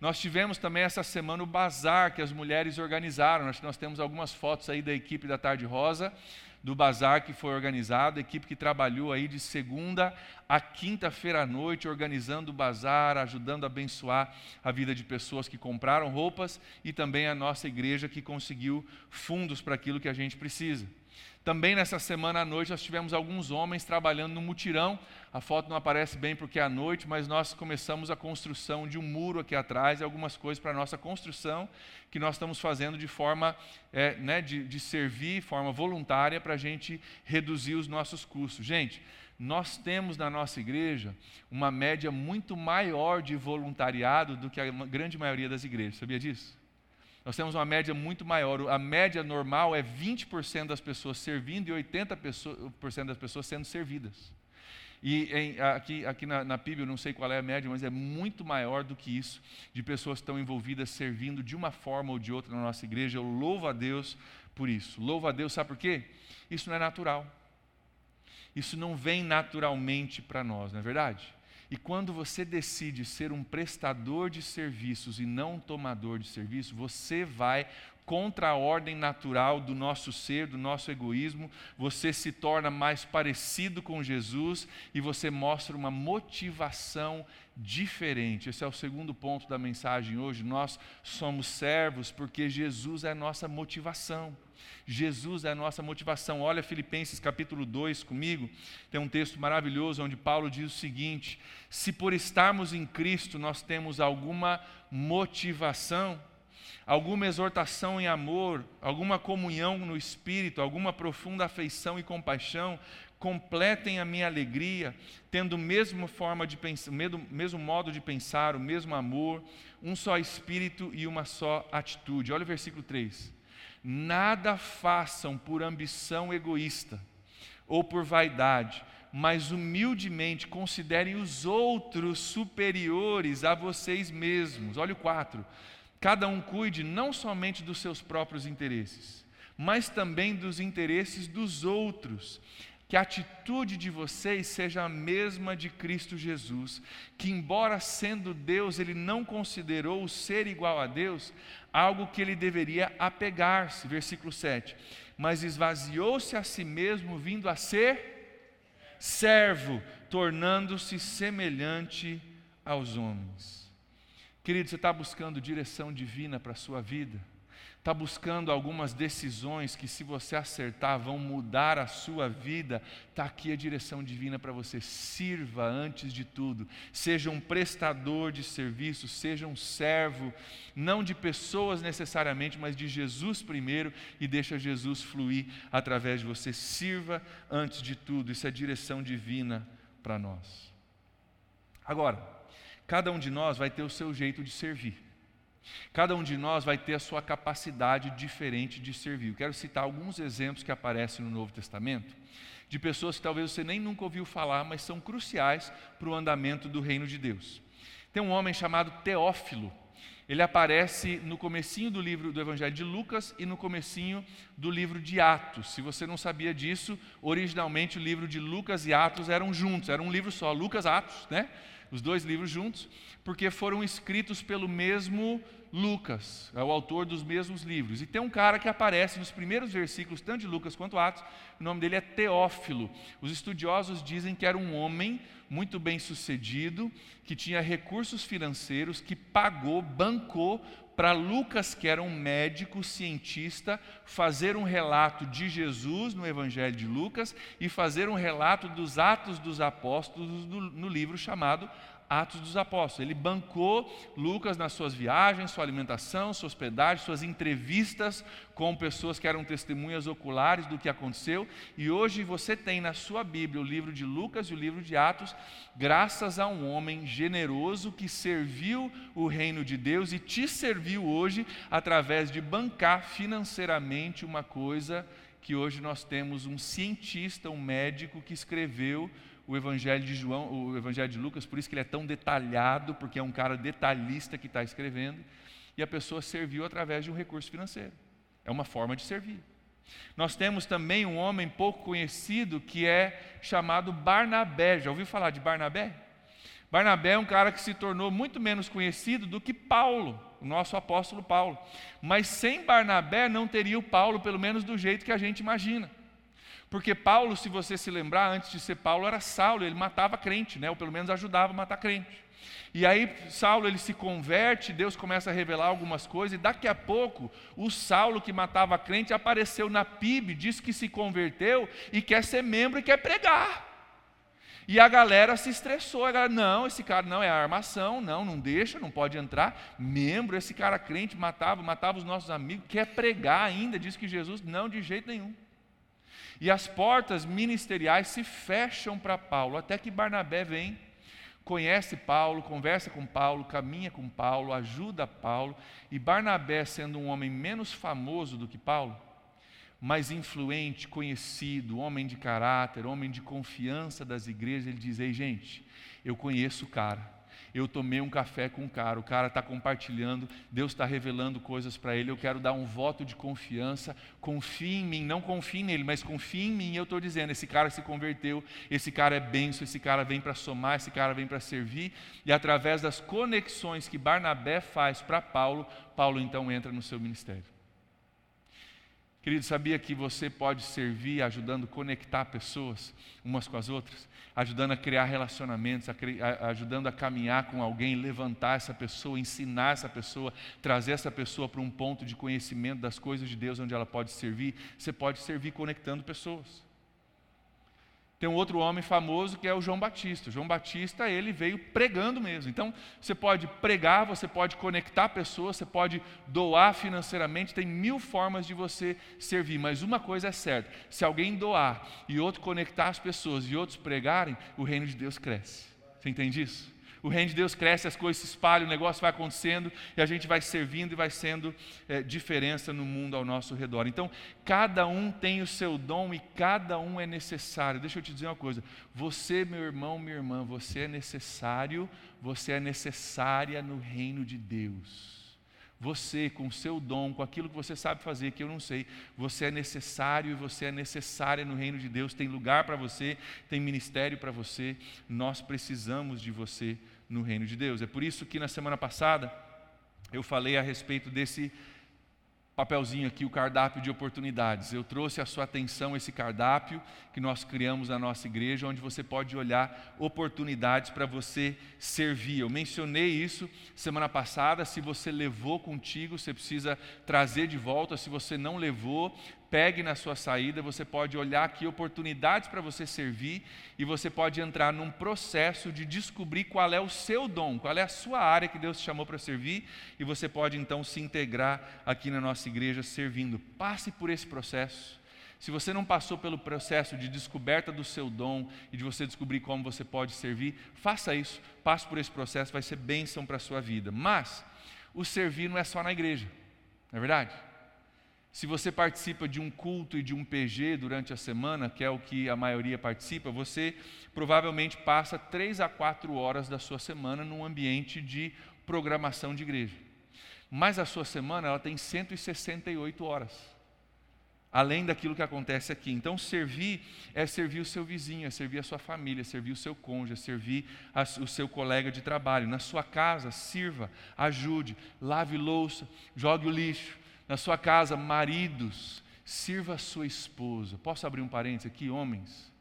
Nós tivemos também essa semana o bazar que as mulheres organizaram. Nós, nós temos algumas fotos aí da equipe da Tarde Rosa do bazar que foi organizado, equipe que trabalhou aí de segunda a quinta-feira à noite, organizando o bazar, ajudando a abençoar a vida de pessoas que compraram roupas e também a nossa igreja que conseguiu fundos para aquilo que a gente precisa. Também nessa semana à noite nós tivemos alguns homens trabalhando no mutirão. A foto não aparece bem porque é à noite, mas nós começamos a construção de um muro aqui atrás e algumas coisas para a nossa construção que nós estamos fazendo de forma é, né, de, de servir, forma voluntária, para a gente reduzir os nossos custos. Gente, nós temos na nossa igreja uma média muito maior de voluntariado do que a grande maioria das igrejas. Sabia disso? Nós temos uma média muito maior. A média normal é 20% das pessoas servindo e 80% das pessoas sendo servidas. E em, aqui, aqui na, na PIB, eu não sei qual é a média, mas é muito maior do que isso, de pessoas que estão envolvidas servindo de uma forma ou de outra na nossa igreja. Eu louvo a Deus por isso. Louvo a Deus, sabe por quê? Isso não é natural. Isso não vem naturalmente para nós, não é verdade? E quando você decide ser um prestador de serviços e não um tomador de serviço, você vai contra a ordem natural do nosso ser, do nosso egoísmo, você se torna mais parecido com Jesus e você mostra uma motivação diferente. Esse é o segundo ponto da mensagem hoje. Nós somos servos porque Jesus é a nossa motivação. Jesus é a nossa motivação. Olha Filipenses capítulo 2 comigo. Tem um texto maravilhoso onde Paulo diz o seguinte: Se por estarmos em Cristo nós temos alguma motivação, alguma exortação em amor, alguma comunhão no espírito, alguma profunda afeição e compaixão, completem a minha alegria, tendo mesma forma de pensar, mesmo, mesmo modo de pensar, o mesmo amor, um só espírito e uma só atitude. Olha o versículo 3. Nada façam por ambição egoísta ou por vaidade, mas humildemente considerem os outros superiores a vocês mesmos. Olha o 4. Cada um cuide não somente dos seus próprios interesses, mas também dos interesses dos outros que a atitude de vocês seja a mesma de Cristo Jesus, que, embora sendo Deus, ele não considerou o ser igual a Deus algo que ele deveria apegar-se. Versículo 7. Mas esvaziou-se a si mesmo, vindo a ser servo, tornando-se semelhante aos homens. Querido, você está buscando direção divina para a sua vida? Está buscando algumas decisões que, se você acertar, vão mudar a sua vida, está aqui a direção divina para você. Sirva antes de tudo, seja um prestador de serviço, seja um servo, não de pessoas necessariamente, mas de Jesus primeiro, e deixa Jesus fluir através de você. Sirva antes de tudo, isso é direção divina para nós. Agora, cada um de nós vai ter o seu jeito de servir. Cada um de nós vai ter a sua capacidade diferente de servir. Eu quero citar alguns exemplos que aparecem no Novo Testamento, de pessoas que talvez você nem nunca ouviu falar, mas são cruciais para o andamento do reino de Deus. Tem um homem chamado Teófilo. Ele aparece no comecinho do livro do Evangelho de Lucas e no comecinho do livro de Atos. Se você não sabia disso, originalmente o livro de Lucas e Atos eram juntos, era um livro só, Lucas Atos, né? Os dois livros juntos porque foram escritos pelo mesmo Lucas, é o autor dos mesmos livros. E tem um cara que aparece nos primeiros versículos, tanto de Lucas quanto Atos, o nome dele é Teófilo. Os estudiosos dizem que era um homem muito bem sucedido, que tinha recursos financeiros, que pagou, bancou para Lucas, que era um médico cientista, fazer um relato de Jesus no Evangelho de Lucas e fazer um relato dos Atos dos Apóstolos no, livro chamado Atos dos Apóstolos. Ele bancou Lucas nas suas viagens, sua alimentação, sua hospedagem, suas entrevistas com pessoas que eram testemunhas oculares do que aconteceu. E hoje você tem na sua Bíblia o livro de Lucas e o livro de Atos, graças a um homem generoso que serviu o reino de Deus e te serviu hoje através de bancar financeiramente uma coisa que hoje nós temos um cientista, um médico que escreveu o Evangelho de João, o Evangelho de Lucas, por isso que ele é tão detalhado, porque é um cara detalhista que está escrevendo, e a pessoa serviu através de um recurso financeiro. É uma forma de servir. Nós temos também um homem pouco conhecido que é chamado Barnabé. Já ouviu falar de Barnabé? Barnabé é um cara que se tornou muito menos conhecido do que Paulo, o nosso apóstolo Paulo. Mas sem Barnabé não teria o Paulo, pelo menos do jeito que a gente imagina. Porque Paulo, se você se lembrar, antes de ser Paulo, era Saulo, ele matava crente, né? ou pelo menos ajudava a matar crente. E aí Saulo ele se converte, Deus começa a revelar algumas coisas, e daqui a pouco o Saulo que matava crente apareceu na PIB, disse que se converteu e quer ser membro e quer pregar. E a galera se estressou, a galera, não, esse cara não é armação, não, não deixa, não pode entrar. Membro, esse cara crente matava, matava os nossos amigos, quer pregar ainda, diz que Jesus, não, de jeito nenhum. E as portas ministeriais se fecham para Paulo, até que Barnabé vem, conhece Paulo, conversa com Paulo, caminha com Paulo, ajuda Paulo, e Barnabé, sendo um homem menos famoso do que Paulo, mais influente, conhecido, homem de caráter, homem de confiança das igrejas, ele diz: Ei, gente, eu conheço o cara eu tomei um café com o cara, o cara está compartilhando, Deus está revelando coisas para ele, eu quero dar um voto de confiança, confie em mim, não confie nele, mas confie em mim, eu estou dizendo, esse cara se converteu, esse cara é benção, esse cara vem para somar, esse cara vem para servir, e através das conexões que Barnabé faz para Paulo, Paulo então entra no seu ministério. Querido, sabia que você pode servir ajudando a conectar pessoas umas com as outras? Ajudando a criar relacionamentos, a a... ajudando a caminhar com alguém, levantar essa pessoa, ensinar essa pessoa, trazer essa pessoa para um ponto de conhecimento das coisas de Deus onde ela pode servir. Você pode servir conectando pessoas. Tem um outro homem famoso que é o João Batista. O João Batista, ele veio pregando mesmo. Então, você pode pregar, você pode conectar pessoas, você pode doar financeiramente, tem mil formas de você servir. Mas uma coisa é certa: se alguém doar e outro conectar as pessoas e outros pregarem, o reino de Deus cresce. Você entende isso? O reino de Deus cresce, as coisas se espalham, o negócio vai acontecendo e a gente vai servindo e vai sendo é, diferença no mundo ao nosso redor. Então, cada um tem o seu dom e cada um é necessário. Deixa eu te dizer uma coisa: você, meu irmão, minha irmã, você é necessário, você é necessária no reino de Deus. Você, com o seu dom, com aquilo que você sabe fazer, que eu não sei, você é necessário e você é necessária no reino de Deus. Tem lugar para você, tem ministério para você. Nós precisamos de você no reino de Deus. É por isso que na semana passada eu falei a respeito desse papelzinho aqui, o cardápio de oportunidades. Eu trouxe à sua atenção esse cardápio que nós criamos na nossa igreja, onde você pode olhar oportunidades para você servir. Eu mencionei isso semana passada. Se você levou contigo, você precisa trazer de volta. Se você não levou, pegue na sua saída, você pode olhar aqui oportunidades para você servir e você pode entrar num processo de descobrir qual é o seu dom, qual é a sua área que Deus te chamou para servir e você pode então se integrar aqui na nossa igreja servindo. Passe por esse processo. Se você não passou pelo processo de descoberta do seu dom e de você descobrir como você pode servir, faça isso, passe por esse processo, vai ser bênção para a sua vida. Mas o servir não é só na igreja, não é verdade? Se você participa de um culto e de um PG durante a semana, que é o que a maioria participa, você provavelmente passa três a quatro horas da sua semana num ambiente de programação de igreja. Mas a sua semana ela tem 168 horas, além daquilo que acontece aqui. Então, servir é servir o seu vizinho, é servir a sua família, é servir o seu cônjuge, é servir a, o seu colega de trabalho. Na sua casa, sirva, ajude, lave louça, jogue o lixo na sua casa, maridos, sirva a sua esposa. Posso abrir um parênteses aqui, homens?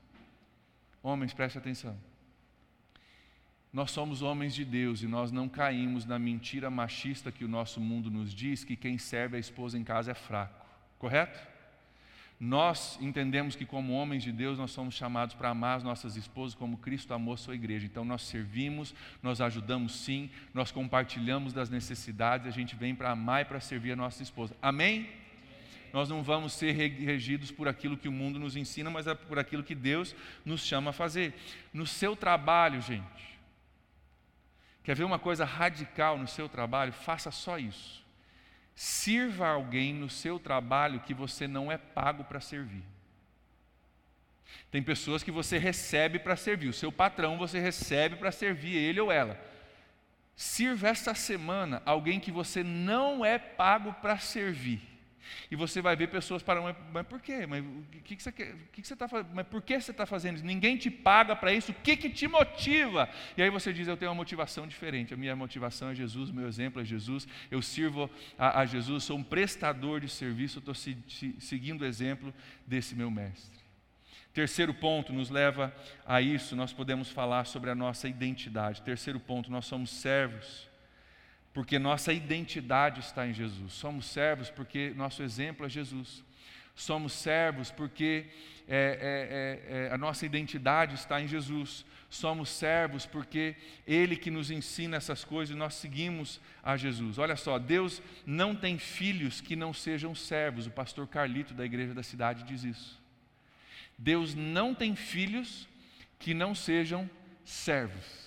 Homens, preste atenção. Nós somos homens de Deus e nós não caímos na mentira machista que o nosso mundo nos diz que quem serve a esposa em casa é fraco, correto? Nós entendemos que, como homens de Deus, nós somos chamados para amar as nossas esposas como Cristo amou sua igreja. Então, nós servimos, nós ajudamos sim, nós compartilhamos das necessidades, a gente vem para amar e para servir a nossa esposa. Amém? Nós não vamos ser regidos por aquilo que o mundo nos ensina, mas é por aquilo que Deus nos chama a fazer. No seu trabalho, gente, quer ver uma coisa radical no seu trabalho? Faça só isso. Sirva alguém no seu trabalho que você não é pago para servir. Tem pessoas que você recebe para servir, o seu patrão você recebe para servir ele ou ela. Sirva esta semana alguém que você não é pago para servir. E você vai ver pessoas parando, mas por quê? Mas o que, que você que, que você está fazendo? Mas por que você está fazendo isso? Ninguém te paga para isso. O que, que te motiva? E aí você diz, eu tenho uma motivação diferente. A minha motivação é Jesus, o meu exemplo é Jesus. Eu sirvo a, a Jesus, sou um prestador de serviço, estou se, se, seguindo o exemplo desse meu mestre. Terceiro ponto nos leva a isso, nós podemos falar sobre a nossa identidade. Terceiro ponto, nós somos servos porque nossa identidade está em Jesus. Somos servos porque nosso exemplo é Jesus. Somos servos porque é, é, é, é, a nossa identidade está em Jesus. Somos servos porque Ele que nos ensina essas coisas e nós seguimos a Jesus. Olha só, Deus não tem filhos que não sejam servos. O pastor Carlito da igreja da cidade diz isso. Deus não tem filhos que não sejam servos.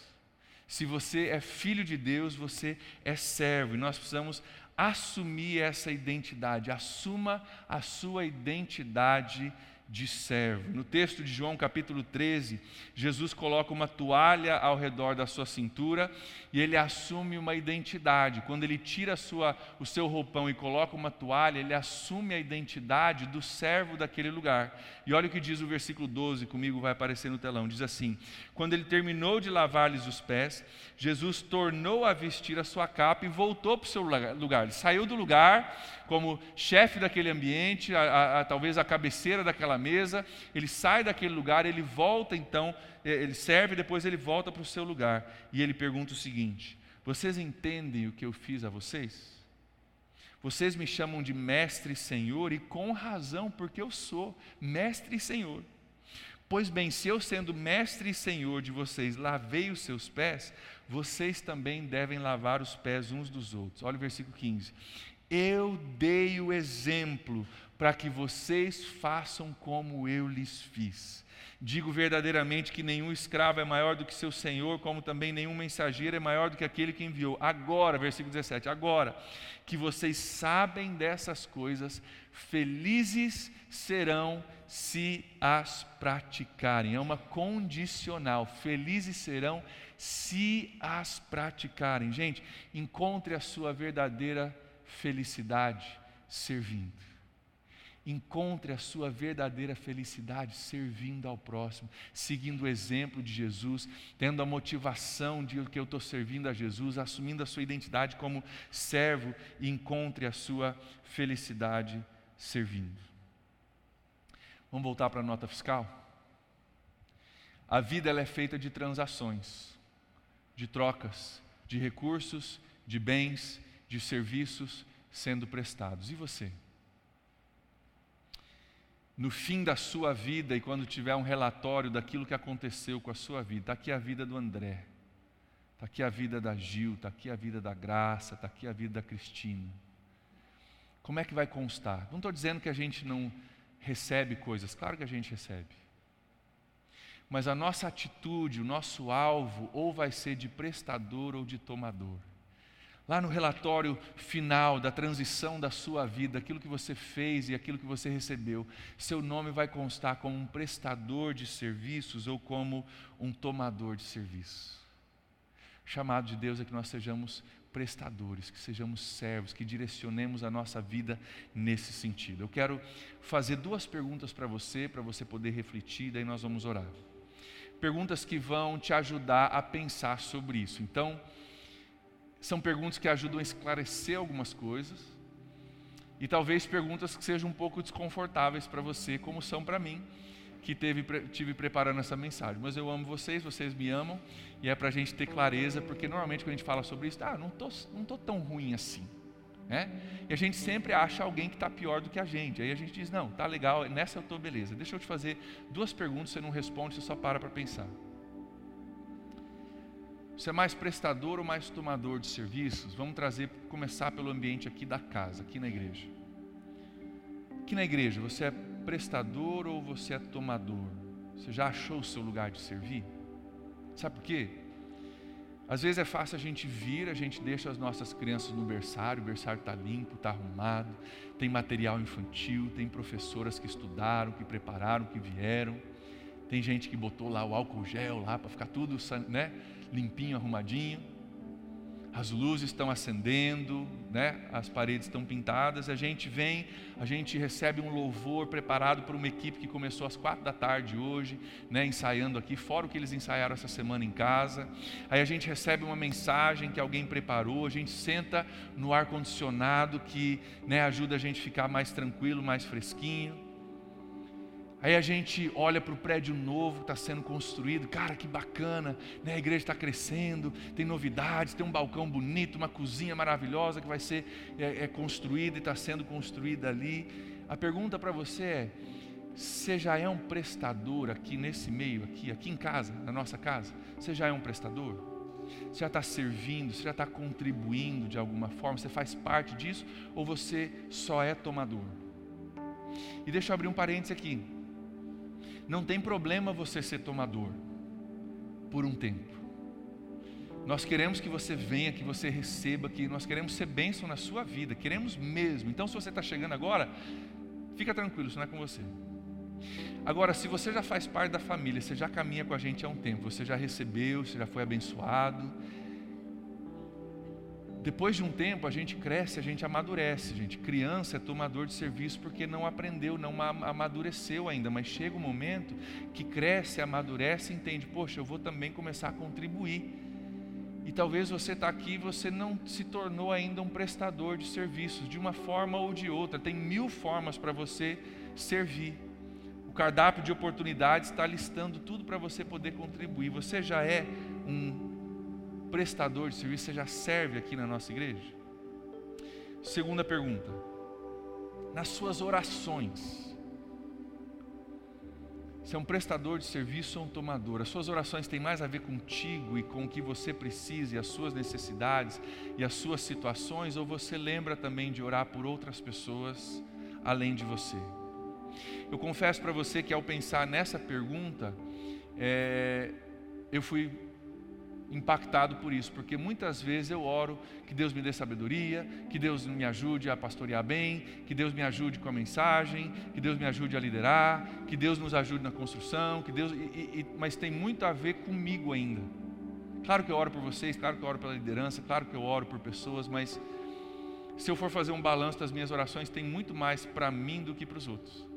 Se você é filho de Deus, você é servo. E nós precisamos assumir essa identidade. Assuma a sua identidade de servo. No texto de João capítulo 13, Jesus coloca uma toalha ao redor da sua cintura e ele assume uma identidade. Quando ele tira sua, o seu roupão e coloca uma toalha, ele assume a identidade do servo daquele lugar. E olha o que diz o versículo 12, comigo vai aparecer no telão. Diz assim: Quando ele terminou de lavar-lhes os pés, Jesus tornou a vestir a sua capa e voltou para o seu lugar. Ele saiu do lugar como chefe daquele ambiente, a, a, a, talvez a cabeceira daquela mesa. Ele sai daquele lugar, ele volta então, ele serve, depois ele volta para o seu lugar. E ele pergunta o seguinte: Vocês entendem o que eu fiz a vocês? Vocês me chamam de mestre e senhor, e com razão, porque eu sou mestre e senhor. Pois bem, se eu, sendo mestre e senhor de vocês, lavei os seus pés, vocês também devem lavar os pés uns dos outros. Olha o versículo 15. Eu dei o exemplo para que vocês façam como eu lhes fiz. Digo verdadeiramente que nenhum escravo é maior do que seu senhor, como também nenhum mensageiro é maior do que aquele que enviou. Agora, versículo 17, agora que vocês sabem dessas coisas, felizes serão se as praticarem. É uma condicional. Felizes serão se as praticarem. Gente, encontre a sua verdadeira felicidade servindo. Encontre a sua verdadeira felicidade servindo ao próximo, seguindo o exemplo de Jesus, tendo a motivação de que eu estou servindo a Jesus, assumindo a sua identidade como servo e encontre a sua felicidade servindo. Vamos voltar para a nota fiscal? A vida ela é feita de transações, de trocas, de recursos, de bens, de serviços sendo prestados. E você? No fim da sua vida e quando tiver um relatório daquilo que aconteceu com a sua vida, está aqui a vida do André, está aqui a vida da Gil, está aqui a vida da Graça, está aqui a vida da Cristina. Como é que vai constar? Não estou dizendo que a gente não recebe coisas, claro que a gente recebe. Mas a nossa atitude, o nosso alvo, ou vai ser de prestador ou de tomador. Lá no relatório final da transição da sua vida, aquilo que você fez e aquilo que você recebeu, seu nome vai constar como um prestador de serviços ou como um tomador de serviços. O chamado de Deus é que nós sejamos prestadores, que sejamos servos, que direcionemos a nossa vida nesse sentido. Eu quero fazer duas perguntas para você, para você poder refletir, daí nós vamos orar. Perguntas que vão te ajudar a pensar sobre isso. Então, são perguntas que ajudam a esclarecer algumas coisas. E talvez perguntas que sejam um pouco desconfortáveis para você, como são para mim, que teve, tive preparando essa mensagem. Mas eu amo vocês, vocês me amam, e é para a gente ter clareza, porque normalmente quando a gente fala sobre isso, ah, não estou não tô tão ruim assim. Né? E a gente sempre acha alguém que está pior do que a gente. Aí a gente diz, não, tá legal, nessa eu estou beleza. Deixa eu te fazer duas perguntas, você não responde, você só para para pensar. Você é mais prestador ou mais tomador de serviços? Vamos trazer, começar pelo ambiente aqui da casa, aqui na igreja. Aqui na igreja, você é prestador ou você é tomador? Você já achou o seu lugar de servir? Sabe por quê? Às vezes é fácil a gente vir, a gente deixa as nossas crianças no berçário, o berçário está limpo, está arrumado, tem material infantil, tem professoras que estudaram, que prepararam, que vieram, tem gente que botou lá o álcool gel lá para ficar tudo, né? Limpinho, arrumadinho. As luzes estão acendendo, né? as paredes estão pintadas. A gente vem, a gente recebe um louvor preparado por uma equipe que começou às quatro da tarde hoje, né? ensaiando aqui, fora o que eles ensaiaram essa semana em casa. Aí a gente recebe uma mensagem que alguém preparou, a gente senta no ar-condicionado que né, ajuda a gente a ficar mais tranquilo, mais fresquinho. Aí a gente olha para o prédio novo que está sendo construído, cara, que bacana, né? a igreja está crescendo, tem novidades, tem um balcão bonito, uma cozinha maravilhosa que vai ser é, é construída e está sendo construída ali. A pergunta para você é: você já é um prestador aqui nesse meio, aqui, aqui em casa, na nossa casa? Você já é um prestador? Você já está servindo, você já está contribuindo de alguma forma, você faz parte disso ou você só é tomador? E deixa eu abrir um parênteses aqui. Não tem problema você ser tomador por um tempo. Nós queremos que você venha, que você receba, que nós queremos ser bênção na sua vida, queremos mesmo. Então, se você está chegando agora, fica tranquilo, isso não é com você. Agora, se você já faz parte da família, você já caminha com a gente há um tempo, você já recebeu, você já foi abençoado, depois de um tempo, a gente cresce, a gente amadurece. Gente, criança é tomador de serviço porque não aprendeu, não amadureceu ainda. Mas chega um momento que cresce, amadurece entende: poxa, eu vou também começar a contribuir. E talvez você está aqui e você não se tornou ainda um prestador de serviços, de uma forma ou de outra. Tem mil formas para você servir. O cardápio de oportunidades está listando tudo para você poder contribuir. Você já é um prestador de serviço, você já serve aqui na nossa igreja? Segunda pergunta. Nas suas orações, você é um prestador de serviço ou um tomador? As suas orações têm mais a ver contigo e com o que você precisa e as suas necessidades e as suas situações? Ou você lembra também de orar por outras pessoas além de você? Eu confesso para você que ao pensar nessa pergunta, é, eu fui impactado por isso, porque muitas vezes eu oro que Deus me dê sabedoria, que Deus me ajude a pastorear bem, que Deus me ajude com a mensagem, que Deus me ajude a liderar, que Deus nos ajude na construção, que Deus, e, e, mas tem muito a ver comigo ainda. Claro que eu oro por vocês, claro que eu oro pela liderança, claro que eu oro por pessoas, mas se eu for fazer um balanço das minhas orações, tem muito mais para mim do que para os outros.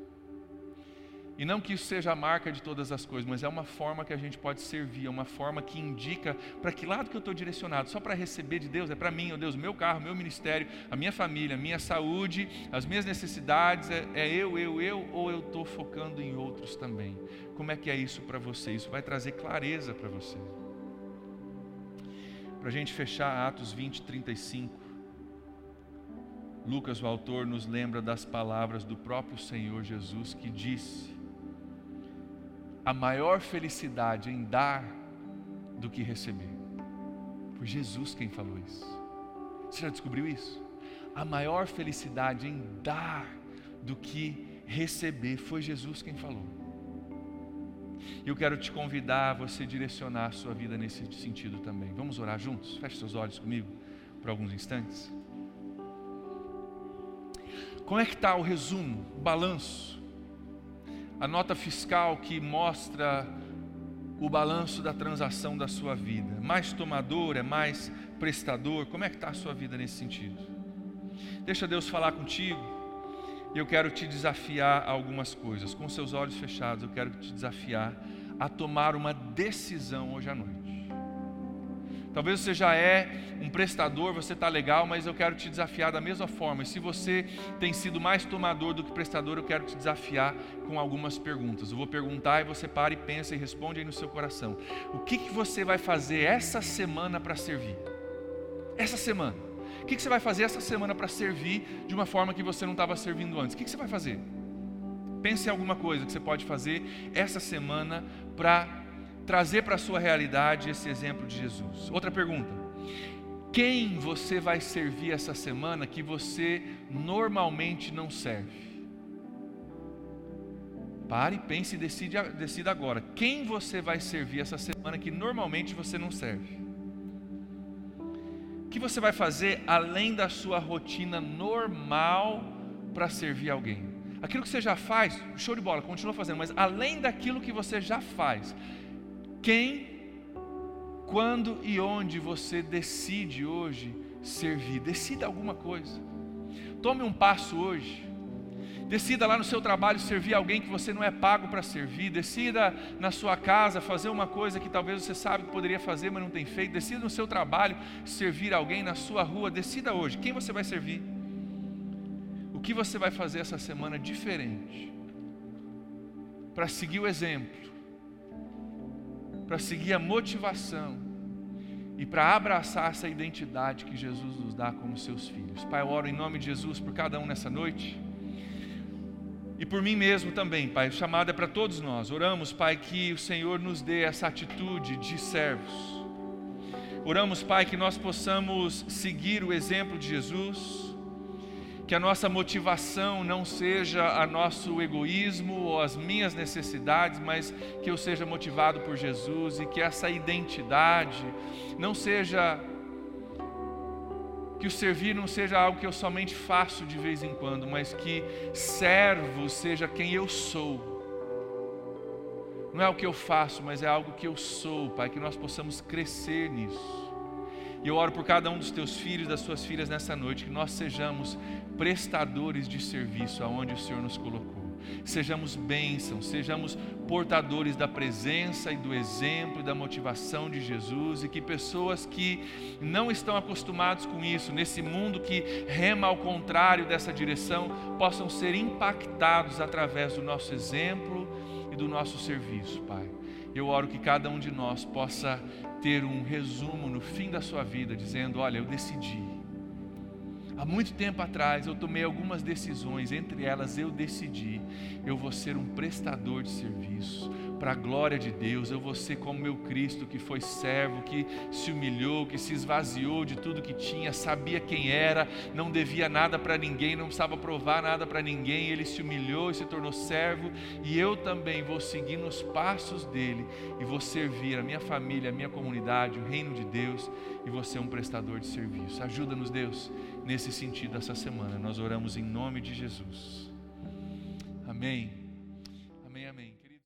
E não que isso seja a marca de todas as coisas, mas é uma forma que a gente pode servir, é uma forma que indica para que lado que eu estou direcionado. Só para receber de Deus, é para mim, oh Deus, meu carro, meu ministério, a minha família, a minha saúde, as minhas necessidades, é, é eu, eu, eu, ou eu estou focando em outros também? Como é que é isso para você? Isso vai trazer clareza para você. Para a gente fechar Atos 20, 35. Lucas, o autor, nos lembra das palavras do próprio Senhor Jesus que disse: a maior felicidade em dar do que receber. Foi Jesus quem falou isso. Você já descobriu isso? A maior felicidade em dar do que receber. Foi Jesus quem falou. E eu quero te convidar a você direcionar a sua vida nesse sentido também. Vamos orar juntos? Feche seus olhos comigo por alguns instantes. Como é que está o resumo, o balanço a nota fiscal que mostra o balanço da transação da sua vida. Mais tomador, é mais prestador? Como é que está a sua vida nesse sentido? Deixa Deus falar contigo. Eu quero te desafiar a algumas coisas. Com seus olhos fechados, eu quero te desafiar a tomar uma decisão hoje à noite. Talvez você já é um prestador, você está legal, mas eu quero te desafiar da mesma forma. E se você tem sido mais tomador do que prestador, eu quero te desafiar com algumas perguntas. Eu vou perguntar e você para e pensa e responde aí no seu coração. O que, que você vai fazer essa semana para servir? Essa semana. O que, que você vai fazer essa semana para servir de uma forma que você não estava servindo antes? O que, que você vai fazer? Pense em alguma coisa que você pode fazer essa semana para trazer para a sua realidade esse exemplo de Jesus. Outra pergunta: quem você vai servir essa semana que você normalmente não serve? Pare, pense e decide, decida agora. Quem você vai servir essa semana que normalmente você não serve? O que você vai fazer além da sua rotina normal para servir alguém? Aquilo que você já faz, show de bola, continua fazendo, mas além daquilo que você já faz, quem, quando e onde você decide hoje servir. Decida alguma coisa. Tome um passo hoje. Decida lá no seu trabalho servir alguém que você não é pago para servir. Decida na sua casa fazer uma coisa que talvez você sabe que poderia fazer, mas não tem feito. Decida no seu trabalho servir alguém na sua rua. Decida hoje quem você vai servir. O que você vai fazer essa semana diferente para seguir o exemplo para seguir a motivação e para abraçar essa identidade que Jesus nos dá como seus filhos. Pai, eu oro em nome de Jesus por cada um nessa noite. E por mim mesmo também, Pai. O chamado é para todos nós. Oramos, Pai, que o Senhor nos dê essa atitude de servos. Oramos, Pai, que nós possamos seguir o exemplo de Jesus que a nossa motivação não seja a nosso egoísmo ou as minhas necessidades, mas que eu seja motivado por Jesus e que essa identidade não seja que o servir não seja algo que eu somente faço de vez em quando, mas que servo seja quem eu sou. Não é o que eu faço, mas é algo que eu sou, Pai, que nós possamos crescer nisso. E eu oro por cada um dos teus filhos, das suas filhas nessa noite, que nós sejamos prestadores de serviço aonde o Senhor nos colocou. Sejamos bênçãos, sejamos portadores da presença e do exemplo e da motivação de Jesus e que pessoas que não estão acostumados com isso, nesse mundo que rema ao contrário dessa direção, possam ser impactados através do nosso exemplo e do nosso serviço, Pai. Eu oro que cada um de nós possa ter um resumo no fim da sua vida, dizendo: Olha, eu decidi. Há muito tempo atrás eu tomei algumas decisões, entre elas eu decidi, eu vou ser um prestador de serviço, para a glória de Deus. Eu vou ser como meu Cristo, que foi servo, que se humilhou, que se esvaziou de tudo que tinha, sabia quem era, não devia nada para ninguém, não precisava provar nada para ninguém. Ele se humilhou e se tornou servo. E eu também vou seguir nos passos dele e vou servir a minha família, a minha comunidade, o reino de Deus e vou ser um prestador de serviço. Ajuda-nos, Deus, nesse sentido essa semana. Nós oramos em nome de Jesus. Amém.